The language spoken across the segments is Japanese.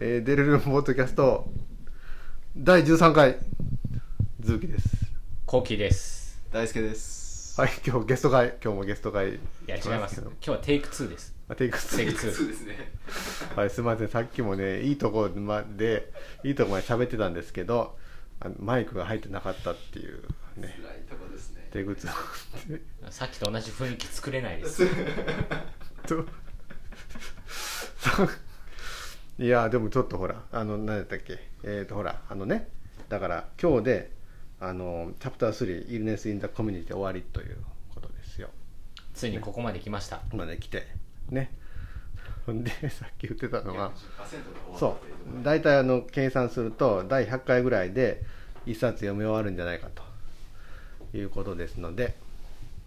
えー、デルルンポッドキャスト第13回ズーキです。コウキです。大輔です。はい今日ゲスト会今日もゲスト会いや違います。けど。今日はテイク2です。あテイクテイク2 2そうですね。はいすみません。さっきもねいいとこまでいいとこまで喋ってたんですけどマイクが入ってなかったっていうね。辛いとこですね。テイク2さっきと同じ雰囲気作れないです。とそういやでもちょっとほらあの何だったっけ？えっ、とほらあのねだから今日であのチャプター3「イルネス・イン・ザ・コミュニティ」終わりということですよ。ついにここまで来ました。まで来てね。ほんで さっき言ってたのは10%がそう。大体あの計算すると第100回ぐらいで一冊読み終わるんじゃないかということですので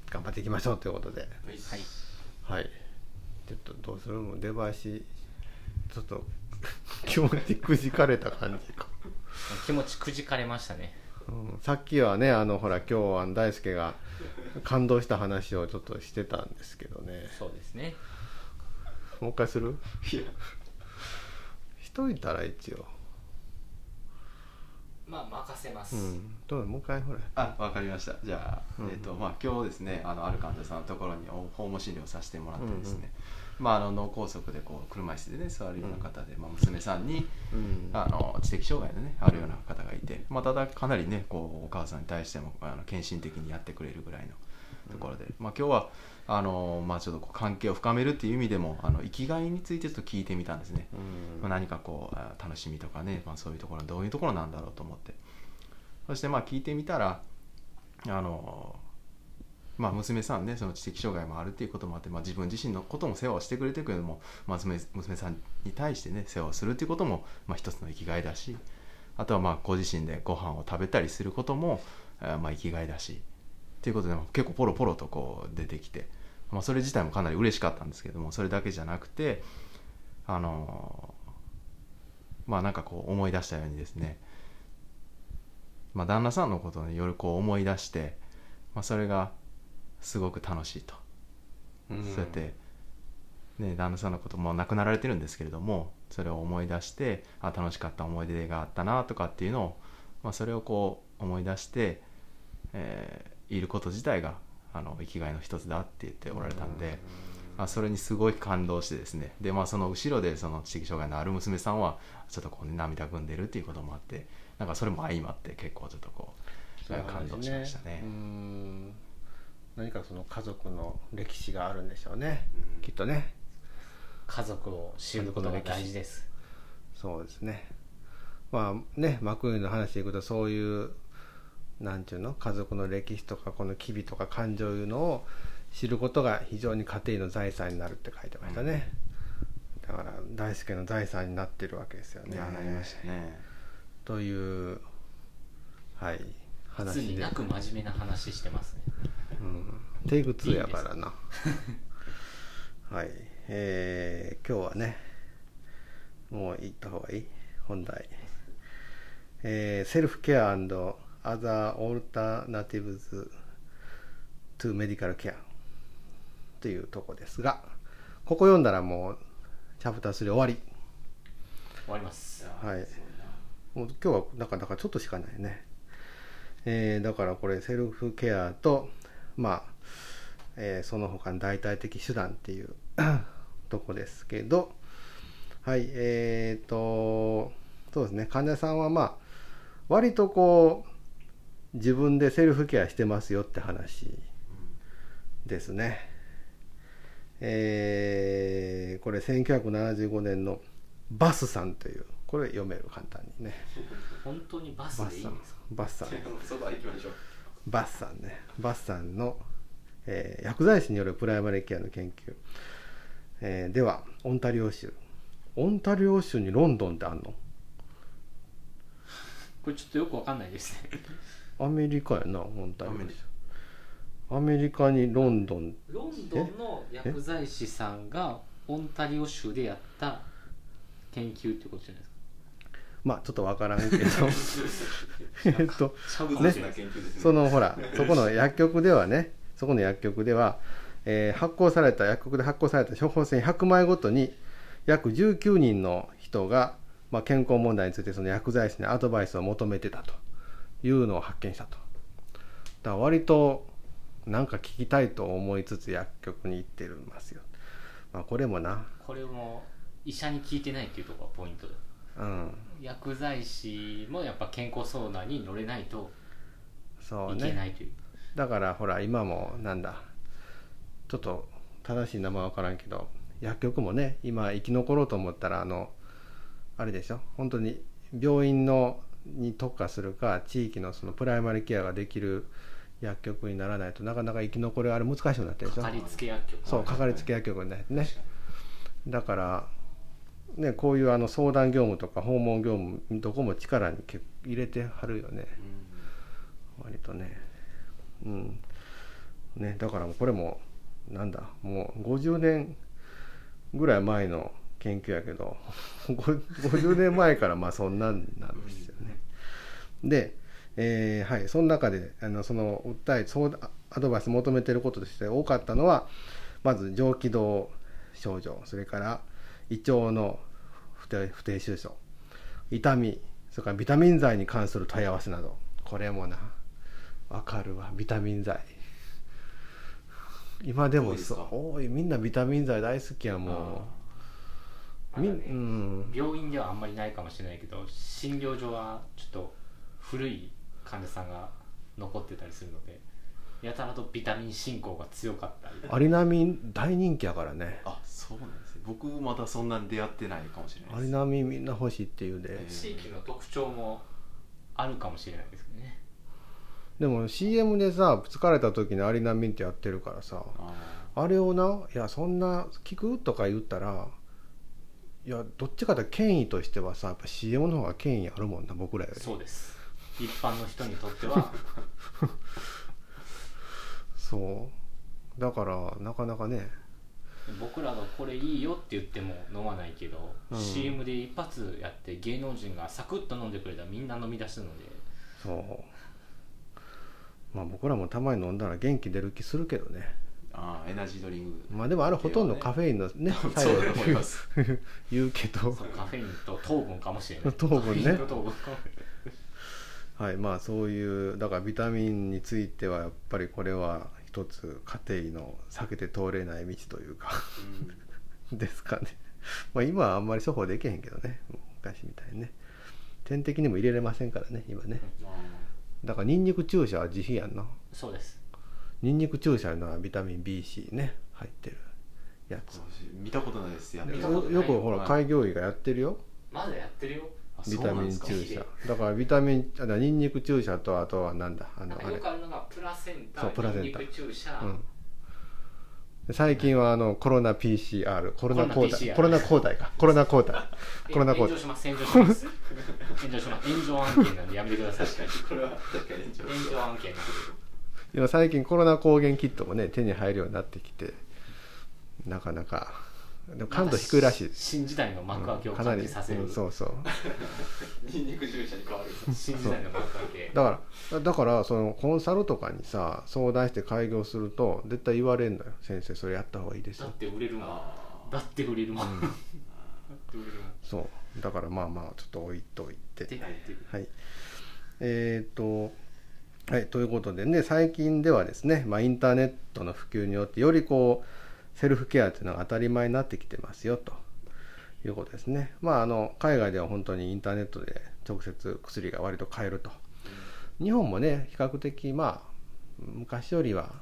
頑張っていきましょうということで。はい。はい。ちょっとどうする？もう出囃子ちょっと気持ちくじかれた感じか、気持ちくじかれましたね。うん、さっきはねあのほら今日あの大輔が感動した話をちょっとしてたんですけどね。そうですね。もう一回する？いや、しといたら一応。まあ任せまうん。どうだもう一回ほら。あ、わかりました。じゃあ、うん。えっ、と、まあ、今日ですね、あの、ある患者さんのところにお訪問診療させてもらってですね。まあ、あの脳梗塞でこう車椅子でね座るような方で、まあ、娘さんにうん。あの知的障害のねあるような方がいて、まあ、ただかなりねこうお母さんに対してもあの献身的にやってくれるぐらいのところで、まあ、今日はあの、まあ、ちょっとこう関係を深めるっていう意味でもあの生きがいについてちょっと聞いてみたんですね、うん。まあ、何かこうあ楽しみとかね、まあ、そういうところどういうところなんだろうと思って。そしてまあ聞いてみたらあのまあ、娘さんねその知的障害もあるっていうこともあって、まあ、自分自身のことも世話をしてくれてるけども、まあ、娘娘さんに対してね世話をするっていうことも、まあ、一つの生きがいだしあとはまあご自身でご飯を食べたりすることも、えーまあ生きがいだしっていうことで結構ポロポロとこう出てきて、まあ、それ自体もかなり嬉しかったんですけどもそれだけじゃなくてあのまあなんかこう思い出したようにですね、まあ、旦那さんのことをね夜こう思い出して、まあ、それがすごく楽しいと、うん。そうやって、ね、旦那さんのこともう亡くなられてるんですけれどもそれを思い出してあ楽しかった思い出があったなとかっていうのを、まあ、それをこう思い出して、えーいること自体があの生きがいの一つだって言っておられたんで、あそれにすごい感動してですね。で、まあ、その後ろでその知的障害のある娘さんはちょっとこう、ね、涙ぐんでるっていうこともあってなんかそれも相まって結構ちょっとこう感動しましたね。うん何かその家族の歴史があるんでしょうね、うん。きっとね。家族を知ることが大事です。そうですね。まあね幕上の話でいくとそういうなんていうの？家族の歴史とかこの機微とか感情いうのを知ることが非常に家庭の財産になるって書いてましたね、だから大輔の財産になってるわけですよね。なりましたね。というはい普話でなく真面目な話してますね。うん、テイク2やからな。はい。えー、今日はねもう行った方がいい？本題。えー、セルフケア other alternatives to medical care というとこですがここ読んだらもうチャプター3終わり。終わります。はい。もう今日はだからだからちょっとしかないね、えーだからこれセルフケアとまあ、えーその他の代替的手段っていう とこですけどはいえー、とそうですね。患者さんはまあ割とこう自分でセルフケアしてますよって話ですね。えーこれ1975年のバスさんというこれ読める簡単にね。本当にバスバスさんでいいんですか？バスさん。そば行きましょう。バスさんね。バスさんの、えー薬剤師によるプライマリーケアの研究、えーではオンタリオ州。オンタリオ州にロンドンってあんの？これちょっとよくわかんないですね。アメリカやなオンタリオ州。アメリカ。にロンドン。ロンドンの薬剤師さんがオンタリオ州でやった研究ってことじゃないですか？まあちょっとわからんけど。えっとね。そのほらそこの薬局ではねそこの薬局では、えー発行された薬局で発行された処方箋100枚ごとに約19人の人がまあ、健康問題についてその薬剤師にアドバイスを求めてたというのを発見したと。だから割となんか聞きたいと思いつつ薬局に行ってるんますよ。まあ、これもな、これも医者に聞いてないっていうところがポイントだうん、薬剤師もやっぱ健康相談に乗れないとそういけなね。いというだからほら今もなんだ、ちょっと正しい名前わからんけど、薬局もね、今生き残ろうと思ったらあのあれでしょ、本当に病院のに特化するか地域のそのプライマリケアができる薬局にならないとなかなか生き残りあれ難しくなってるでしょ？かかりつけ薬局。そうかかりつけ薬局になってね。だからねこういうあの相談業務とか訪問業務どこも力に入れてはるよね。割とねうんねだからこれもなんだもう50年ぐらい前の研究やけど 50年前からまあそんなんなんですよね。で、えーはい、その中であのその訴えそうアドバイス求めてることとして多かったのはまず上気道症状それから胃腸の不定不定収縮痛みそれからビタミン剤に関する問い合わせなどこれもなわかるわビタミン剤。今でもそう。多いみんなビタミン剤大好きやもう。まうん。病院ではあんまりないかもしれないけど診療所はちょっと古い患者さんが残ってたりするのでやたらとビタミン進行が強かったりアリナミン大人気やからね。あそうなんですね。僕まだそんなに出会ってないかもしれないです。アリナミンみんな欲しいっていうで。え地域の特徴もあるかもしれないですけどねでも CM でさ疲れた時にアリナミンってやってるからさああれをないやそんな聞く？とか言ったらいやどっちかというと権威としてはさやっぱ CM の方が権威あるもんな僕らより。そうです。一般の人にとっては。そう。だからなかなかね。僕らがこれいいよって言っても飲まないけど、うん。CM で一発やって芸能人がサクッと飲んでくれたらみんな飲み出すので。そうまあ僕らもたまに飲んだら元気出る気するけどね。あエナジードリンクまあでもあれほとんどカフェインのね そうだと思います。言うけど。そうカフェインと糖分かもしれない。糖分ね。はいまあそういうだからビタミンについてはやっぱりこれは一つ家庭の避けて通れない道というか。ですかね。まあ今はあんまり処方できへんけどね。昔みたいにね。点滴にも入れれませんからね今ねだからニンニク注射は自費やんな。そうです。ニンニク注射のはビタミン BC ね入ってるやつ。見たことないですやよくほらはい。開業医がやってるよ。まだやってるよ。あビタミン注射。だからビタミンあニンニク注射とあとはなんだあのあれ。よくあるのがプラセンタそうプラセンタニンニク注射、うん。で最近はあのコロナ PCR コロナ抗コロナ PCR 体コロナ抗体か。コロナ抗体コロナ抗体炎上します。炎上します。炎上します。炎上案件なんでやめてください。これは確かに炎上案件なんで。今最近コロナ抗原キットもね手に入るようになってきてなかなかでも感度低いらしい。です、新時代の幕開けをかなり、感じさせる、うんそうそう。ニンニク注射に変わる。新時代の幕開け。だからだからそのコンサルとかにさ相談して開業すると絶対言われるのよ。先生それやった方がいいですだっよて売れるもん。あだって売れるもん。だって売れるもん。そう。だからまあまあちょっと置いといて。はい。えっ、と、はい、ということでね、最近ではですね、まあ、インターネットの普及によって、よりこう、セルフケアっていうのが当たり前になってきてますよ、ということですね。まあ、あの、海外では本当にインターネットで直接薬が割と買えると。日本もね、比較的、まあ、昔よりは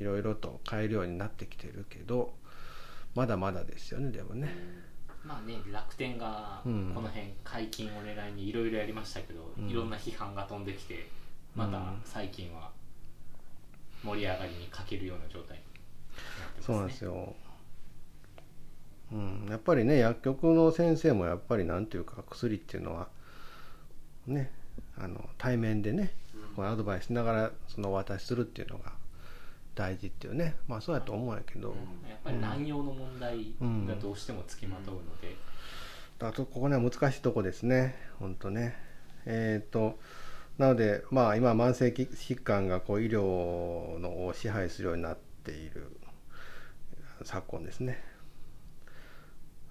いろいろと買えるようになってきてるけど、まだまだですよね、でもね。まあね楽天がこうんの辺解禁を狙いにいろいろやりましたけど、うんいろんな批判が飛んできてまた最近は盛り上がりに欠けるような状態にそうなんですよ。うん、やっぱりね薬局の先生もやっぱりなんていうか薬っていうのはねあの対面でねこうアドバイスしながらそのお渡しするっていうのが大事っていうね。まあそうやと思うんやけど、やっぱり乱用の問題がどうしてもつきまとうので、だからここね難しいとこですね。本当ね。えっ、となのでまあ今慢性疾患がこう医療のを支配するようになっている昨今ですね。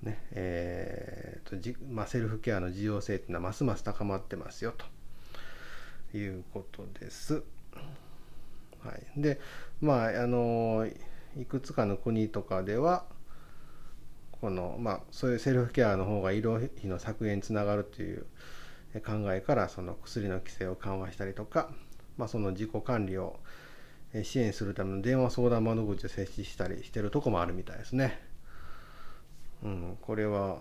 ねえーとじまあ、セルフケアの重要性っていうのはますます高まってますよと。いうことです。はい、でまああのいくつかの国とかではこの、まあ、そういうセルフケアの方が医療費の削減につながるという考えからその薬の規制を緩和したりとか、まあ、その自己管理を支援するための電話相談窓口を設置したりしてるとこもあるみたいですね。うん、これは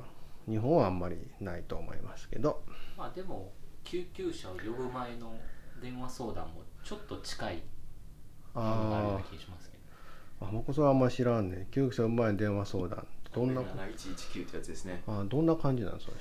日本はあんまりないと思いますけど、まあでも救急車を呼ぶ前の電話相談もちょっと近いものがあるようなあ気がしますけど。ーあ僕それはあんまり知らんね。救急車の前に電話相談どんな7119ってやつですね。あどんな感じなんですか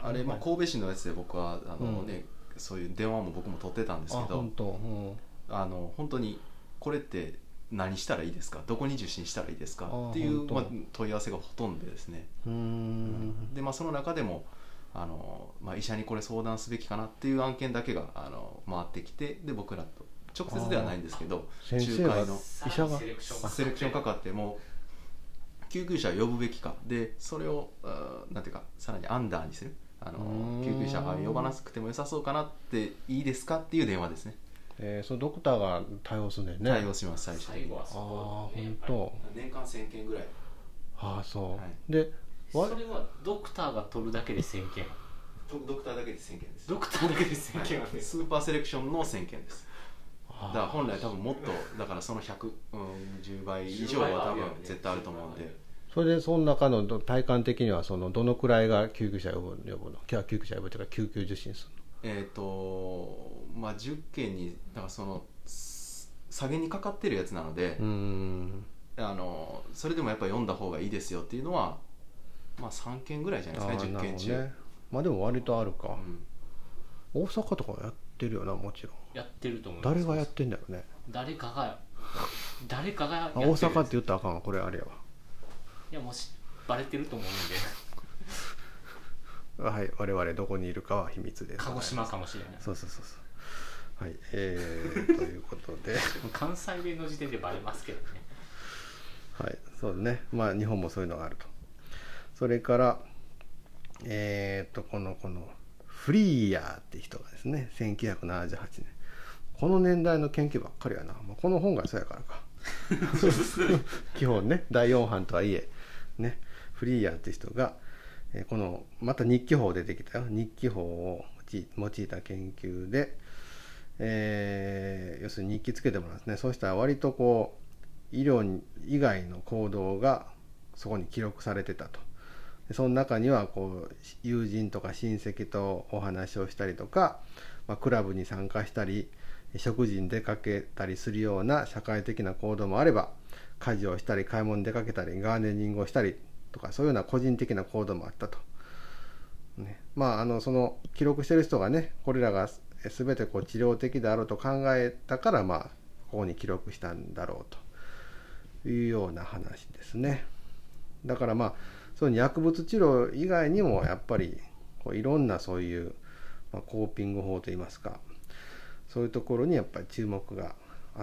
あれ、まあ、神戸市のやつで僕はあの、うん。ねそういう電話も僕も取ってたんですけど。あ本当。うん。あの本当にこれって何したらいいですか？どこに受診したらいいですか？あっていうまあ、問い合わせがほとんどですね、うーん。でまあ、その中でもあの、まあ、医者にこれ相談すべきかなっていう案件だけがあの回ってきてで僕らと直接ではないんですけど先生が仲介の医者が？セレクションかかってもう救急車を呼ぶべきか。でそれをなんていうかさらにアンダーにする。あの救急車あ呼ばなくても良さそうかなっていいですか？っていう電話ですねえー、そのドクターが対応するんだよね。対応します最初最後はああそこ本ね当年間1000件ぐらい。ああそう、はい。でわそれはドクターが取るだけで1000件ドクターだけで1000件です。ドクターだけで1000件なんですスーパーセレクションの1000件です。あだから本来多分もっとだからその100、うん、10倍以上は多分絶対あると思うんで。それでその中のど体感的にはそのどのくらいが救急車呼ぶ呼ぶの？救急車呼ぶというか救急受診するえっ、とまあ10件にだからそのす下げにかかってるやつなので、あのそれでもやっぱ読んだ方がいいですよっていうのはまあ3件ぐらいじゃないですかね10あーなる件中、ね。まあでも割とあるか、うん。大阪とかやってるよなもちろん。やってると思います。誰がやってんだろうね。誰かが誰かがやあってる大阪って言ったらあかんわ。これあれやいやもしバレてると思うんわはい我々どこにいるかは秘密でで鹿児島かもしれない。そうそうそうそう。はいえー、ということで。関西弁の時点でバレますけどね。はいそうね。まあ日本もそういうのがあると。それからえっ、とこのこのフリーヤーって人がですね1978年。この年代の研究ばっかりやな、まあ、この本がそうやからか。基本ね第4版とはいえねフリーヤーって人が、えこのまた日記法出てきたよ。日記法を用いた研究で、えー要するに日記つけてもらうんですね。そうしたら割とこう医療以外の行動がそこに記録されてたと。でその中にはこう友人とか親戚とお話をしたりとか、まあ、クラブに参加したり食事に出かけたりするような社会的な行動もあれば家事をしたり買い物に出かけたりガーデニングをしたりとかそういうような個人的な行動もあったと。ね、まああのその記録してる人がねこれらが全てこう治療的であると考えたからまあここに記録したんだろうというような話ですね。だからまあそういう薬物治療以外にもやっぱりこういろんなそういう、まあ、コーピング法といいますかそういうところにやっぱり注目が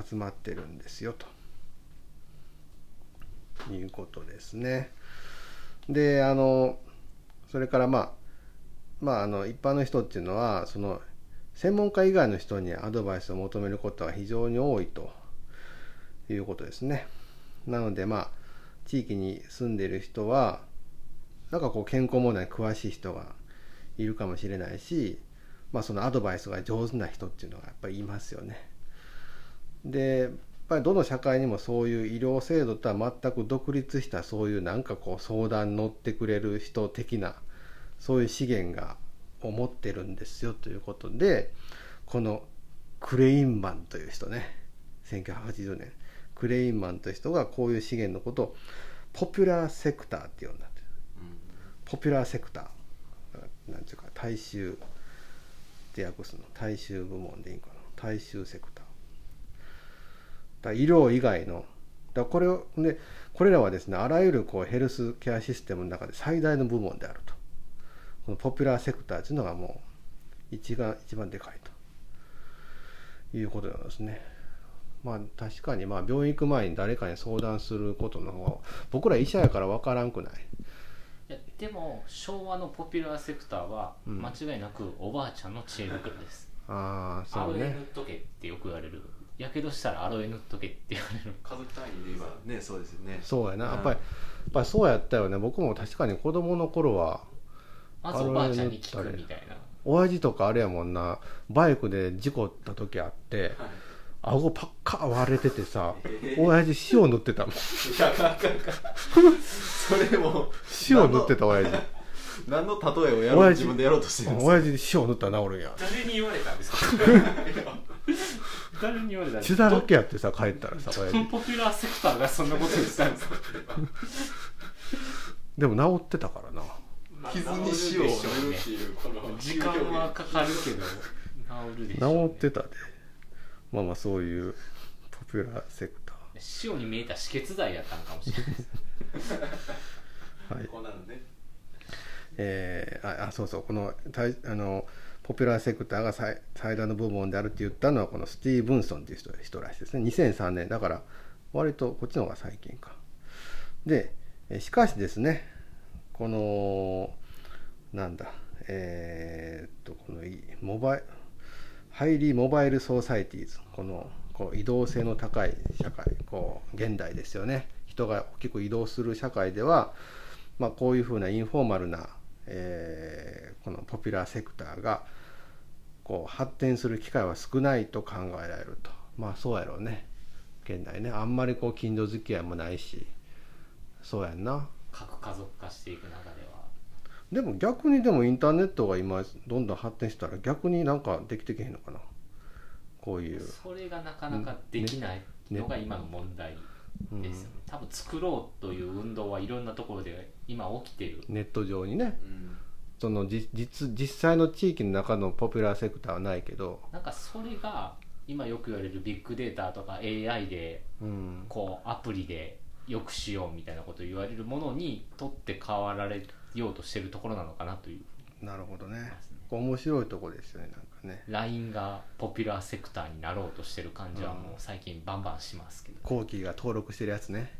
集まってるんですよということですね。であのそれからまあまああの一般の人っていうのはその専門家以外の人にアドバイスを求めることは非常に多いということですね。なのでまあ地域に住んでいる人はなんかこう健康問題に詳しい人がいるかもしれないし、まあ、そのアドバイスが上手な人っていうのがやっぱりいますよね。でぱりどの社会にもそういう医療制度とは全く独立したそういうなんかこう相談乗ってくれる人的なそういう資源がを持ってるんですよということでこのクレインマンという人ね1980年クレインマンという人がこういう資源のことをポピュラーセクターって呼んだポピュラーセクターなんていうか大衆って訳すの大衆部門でいいかな大衆セクター。だ医療以外のだこれをでこれらはですねあらゆるこうヘルスケアシステムの中で最大の部門であると。このポピュラーセクターというのがもう一番一番でかいと。いうことなんですね。まあ確かにまあ病院行く前に誰かに相談することの方が僕ら医者やから分からんくない。いやでも昭和のポピュラーセクターはうん。間違いなくおばあちゃんの知恵袋です、ああアロエ塗っそうねとけってよく言われるやけどしたらアロエ塗っとけって言われる家族単位で言えばねそうですよね。そうやな。うん。やっぱりやっぱりそうやったよね。僕も確かに子供の頃はまずおばあちゃんに聞くみたいな。親父とかあれやもんな。バイクで事故った時あってはい。顎パッカー割れててさえー。親父塩塗ってたもん。いやあかかかんそれも塩塗ってた親父。何の例えをやろう親父自分でやろうとしてるんですか？親父に塩塗ったら治るんや誰に言われたんですか？誰に言われた血だらけやってさ帰ったらさ親父。ポピュラーセクターがそんなこと言ってたんですかでも治ってたからな。傷に塩を塗るっていうこの時間はかかるけど治るでしょう、治ってたで。まあまあそういうポピュラーセクタ塩に見えた止血剤やったのかもしれないです。ー はい。こうなるねえーああそうそう。このたいあのポピュラーセクターが最最大の部門であるって言ったのはこのスティーブンソンっていう人らしいですね。2003年。だから割とこっちの方が最近か。でしかしですねこのなんだえーっとこのいモバイハイリーモバイルソーサイティーズこのこう移動性の高い社会こう現代ですよね。人が大きく移動する社会では、まあ、こういうふうなインフォーマルな、えーこのポピュラーセクターがこう発展する機会は少ないと考えられると。まあそうやろうね。現代ね。あんまりこう近所付き合いもないし。そうやんな。核家族化していく中では。でも逆にでもインターネットが今どんどん発展したら逆になんかできてけへんのかな。こういう。それがなかなかできないのが今の問題ですよね、多分作ろうという運動はいろんなところで今起きてる。ネット上にね。うんそのじ実実際の地域の中のポピュラーセクターはないけど、なんかそれが今よく言われるビッグデータとか AI でうん、こうアプリでよくしようみたいなことを言われるものにとって変わられようとしてるところなのかなという。なるほどね。面白いとこですよねなんかね。LINE がポピュラーセクターになろうとしてる感じはもう最近バンバンしますけど。後期が登録してるやつね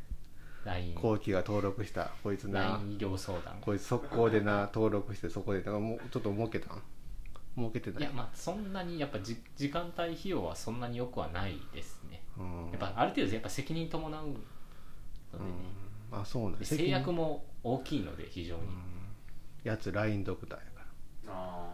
後期が登録したこいつな。LINE 医療相談。こいつ速攻でな登録してそこでだからもうちょっと儲けたん？儲けてたい？やまあそんなにやっぱじ時間帯費用はそんなによくはないですね。うん。やっぱある程度やっぱ責任伴うのでね、うん。あそうなんで制約も大きいので非常に、やつ LINE ドクターやから。あ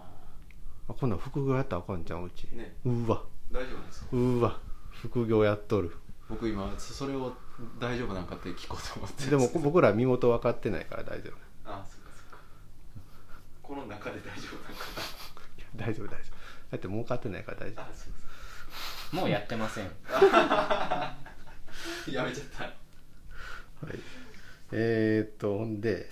あこんなん副業やったらあかんちゃんうち。あね。うわ。大丈夫なんですか？うーわ。副業やっとる。僕今そそれを大丈夫なんかって聞こうと思って。でも僕ら身元分かってないから大丈夫。あそっかそっか。この中で大丈夫なんか 大丈夫大丈夫。だって儲かってないから大丈なあそうもうやってません。やめちゃった。夫はい。えー、っとほんで。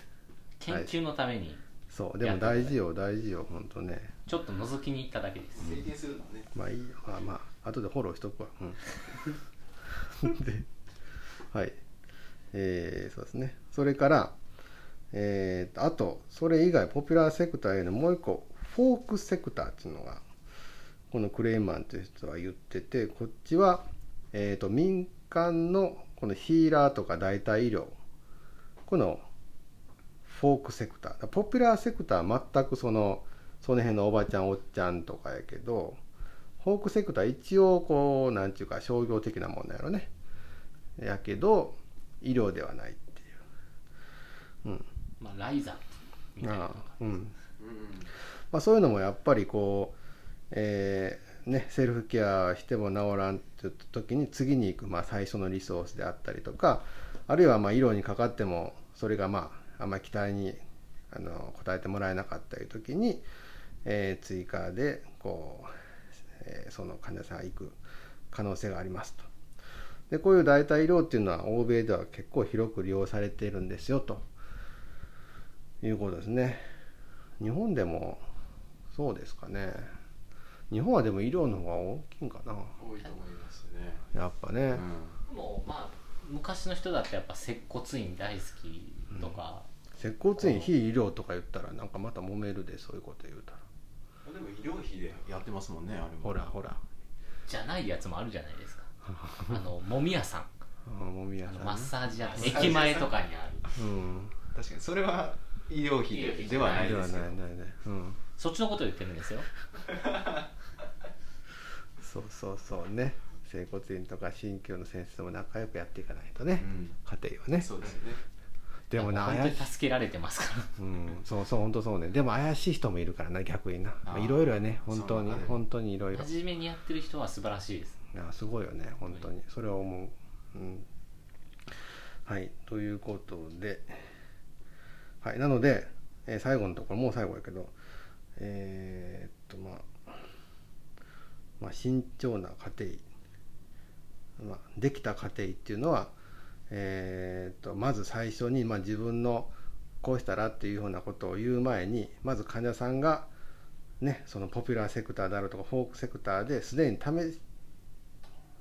研究のためにそうでも大事よ大事よほんとね。ちょっと覗きに行っただけです、制限するのね。まあいいよ。まあまあ後でフォローしとくわ。うん。ではい。えー、そうですね。それからえー、あとそれ以外ポピュラーセクターへのもう一個フォークセクターっていうのがこのクレイマンという人は言っててこっちは、えー、と民間のこのヒーラーとか代替医療このフォークセクター。ポピュラーセクターは全くそのその辺のおばちゃんおっちゃんとかやけどフォークセクター一応こうなんちゅうか商業的なもんなんやろね。やけど医療ではないっていう。うん。まあ、ライザみたいなああうん。うんまあ、そういうのもやっぱりこう、えーね、セルフケアしても治らんって言った時に次に行く、まあ、最初のリソースであったりとかあるいはまあ医療にかかってもそれがまああんまり期待にあの応えてもらえなかったり時に、えー追加でこう、えーその患者さんが行く可能性がありますと。でこういう代替医療っていうのは欧米では結構広く利用されているんですよと。いうことですね。日本でもそうですかね。日本はでも医療の方が大きいんかな。多いと思いますね。やっぱね、うん。もうまあ昔の人だってやっぱ接骨院大好きとか、接骨院非医療とか言ったらなんかまた揉めるでそういうこと言うたら。でも医療費でやってますもんねあれも。ほらほら。じゃないやつもあるじゃないですかあのもみ屋さん。あもみ屋さん、ね、マッサージ屋マッサージ屋さん。駅前とかにある。うん。確かにそれは医療費ではないではですよないないねうん。そっちのことを言ってるんですよ。そうそうそうね。整骨院とか鍼灸の先生とも仲良くやっていかないとね、うん。家庭はね。そうですよね。でもな本当怪しに助けられてますから。うん。そうそう本当そうね。でも怪しい人もいるからな逆にな。あー。いろいろやね。本当にそうね。本当にいろいろ。真面目にやってる人は素晴らしいですあすごいよね本当に。それは思う、うん、はいということで。はいなので、えー最後のところもう最後やけどえーっとまあまあ慎重な家庭、まあ、できた家庭っていうのはえーっとまず最初に、まあ、自分のこうしたらっていうようなことを言う前にまず患者さんがね、そのポピュラーセクターであるとかフォークセクターですでに試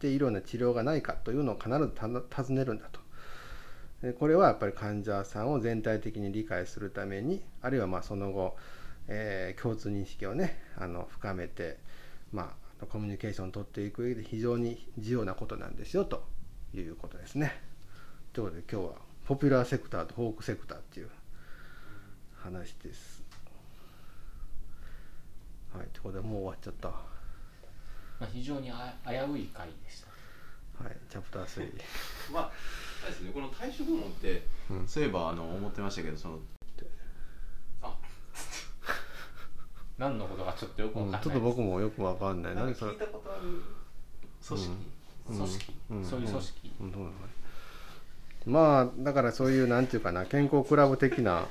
しているような治療がないかというのを必ず尋ねるんだと。これはやっぱり患者さんを全体的に理解するためにあるいはまあその後、えー共通認識をねあの深めて、まあ、コミュニケーションを取っていく上で非常に重要なことなんですよということですね。ということで今日はポピュラーセクターとフォークセクターっていう話です。はい、ということでもう終わっちゃった。はまあ、非常にあ危うい回でした。い、チャプター3。まああれですねこの対処部門って、うん。そういえばあの思ってましたけどそのあ。何のことかちょっとよくわかんないうんちょっと僕もよくわかんない。なん何か聞い。たことある組織、うん。組織、うん。そういう組織、うんそうなのまあだからそういうなんていうかな健康クラブ的な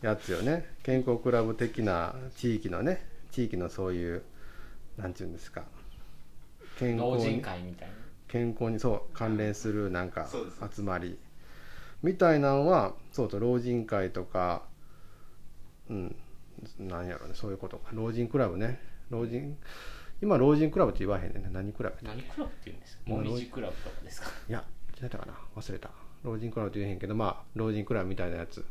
やつよね。健康クラブ的な地域のね地域のそういうなんていうんですか。健老人康に会みたいな。健康にそう関連するなんかそうです。集まり。みたいなのはそうと老人会とかうんなんやろねそういうことか。老人クラブね。老人今老人クラブって言わへんねんね。何クラブやったっけ？何クラブって言うんですか？もみじクラブとかですか？いや何だったかな？忘れた。老人クラブって言えへんけどまあ老人クラブみたいなやつ。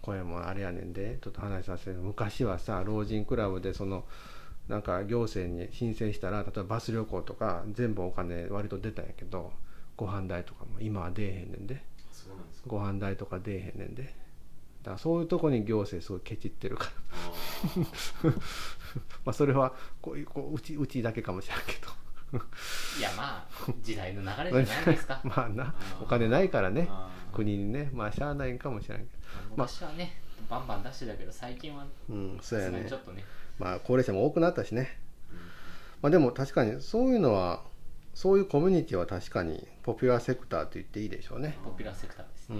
これもあれやねんで。ちょっと話させる昔はさ老人クラブでそのなんか行政に申請したら例えばバス旅行とか全部お金割と出たんやけどご飯代とかも今は出えへんねんで。そうなんですか。ご飯代とか出えへんねんで。だからそういうとこに行政すごいケチってるから。あ まあそれはこういうこううちうちだけかもしれんけど。いやまあ時代の流れじゃないですか。まあなお金ないからね。国にね。まあしゃあないんかもしれんけど。昔はねバンバン出してたけど最近はうんそうさやねちょっとねまあ高齢者も多くなったしね。まあでも確かにそういうのはそういうコミュニティは確かにポピュラーセクターと言っていいでしょうね。ポピュラーセクターですね、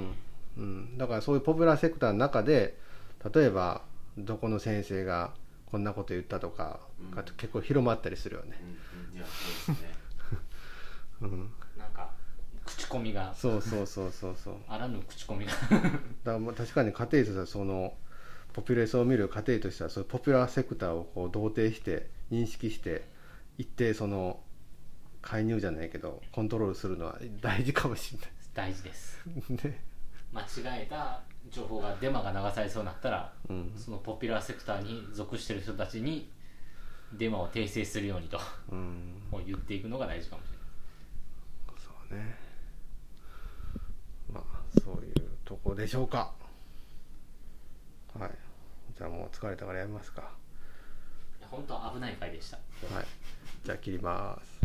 うん、うん、だからそういうポピュラーセクターの中で例えばどこの先生がこんなこと言ったとかがうん。結構広まったりするよね、うん。うん。いやそうですね。うん、なんか口コミが。そうそうそうそうそう。あらぬ口コミが。だからまあ確かに家庭としてはそのポピュレーションを見る家庭としてはそういうポピュラーセクターをこう同定して認識して一定その介入じゃないけどコントロールするのは大事かもし 大事です。間違えた情報がデマが流されそうになったら、うん。そのポピュラーセクターに属してる人たちにデマを訂正するようにとうん。もう言っていくのが大事かもしれない。そうね。まあそういうとこでしょうかはい。じゃあもう疲れたからやめますか。本当は危ない回でした。はい。じゃあ切ります